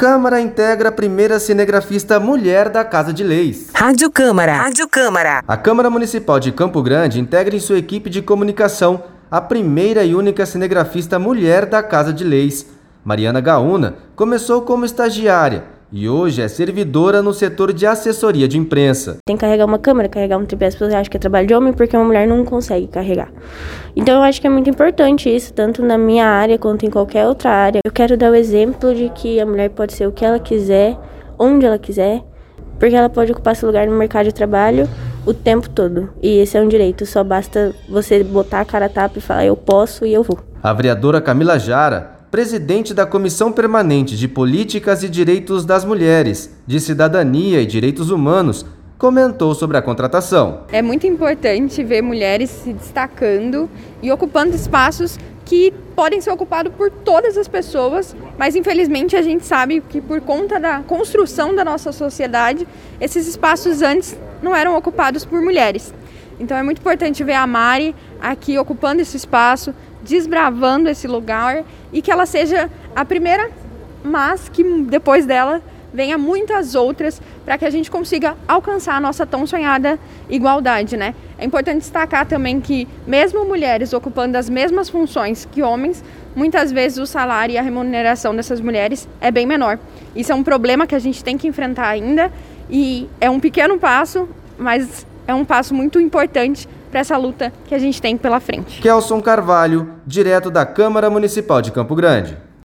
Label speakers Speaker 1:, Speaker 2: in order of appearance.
Speaker 1: Câmara integra a primeira cinegrafista mulher da Casa de Leis.
Speaker 2: Rádio Câmara. Rádio Câmara.
Speaker 1: A Câmara Municipal de Campo Grande integra em sua equipe de comunicação a primeira e única cinegrafista mulher da Casa de Leis. Mariana Gaúna começou como estagiária e hoje é servidora no setor de assessoria de imprensa.
Speaker 3: Tem que carregar uma câmera, carregar um tripé, as pessoas acham que é trabalho de homem porque uma mulher não consegue carregar. Então eu acho que é muito importante isso, tanto na minha área quanto em qualquer outra área. Eu quero dar o exemplo de que a mulher pode ser o que ela quiser, onde ela quiser, porque ela pode ocupar seu lugar no mercado de trabalho o tempo todo. E esse é um direito, só basta você botar a cara a tapa e falar eu posso e eu vou.
Speaker 1: A vereadora Camila Jara presidente da Comissão Permanente de Políticas e Direitos das Mulheres, de Cidadania e Direitos Humanos, comentou sobre a contratação.
Speaker 4: É muito importante ver mulheres se destacando e ocupando espaços que podem ser ocupados por todas as pessoas, mas infelizmente a gente sabe que por conta da construção da nossa sociedade, esses espaços antes não eram ocupados por mulheres. Então é muito importante ver a Mari aqui ocupando esse espaço, desbravando esse lugar e que ela seja a primeira, mas que depois dela venha muitas outras para que a gente consiga alcançar a nossa tão sonhada igualdade, né? É importante destacar também que mesmo mulheres ocupando as mesmas funções que homens, muitas vezes o salário e a remuneração dessas mulheres é bem menor. Isso é um problema que a gente tem que enfrentar ainda e é um pequeno passo, mas é um passo muito importante para essa luta que a gente tem pela frente.
Speaker 1: Kelson Carvalho, direto da Câmara Municipal de Campo Grande.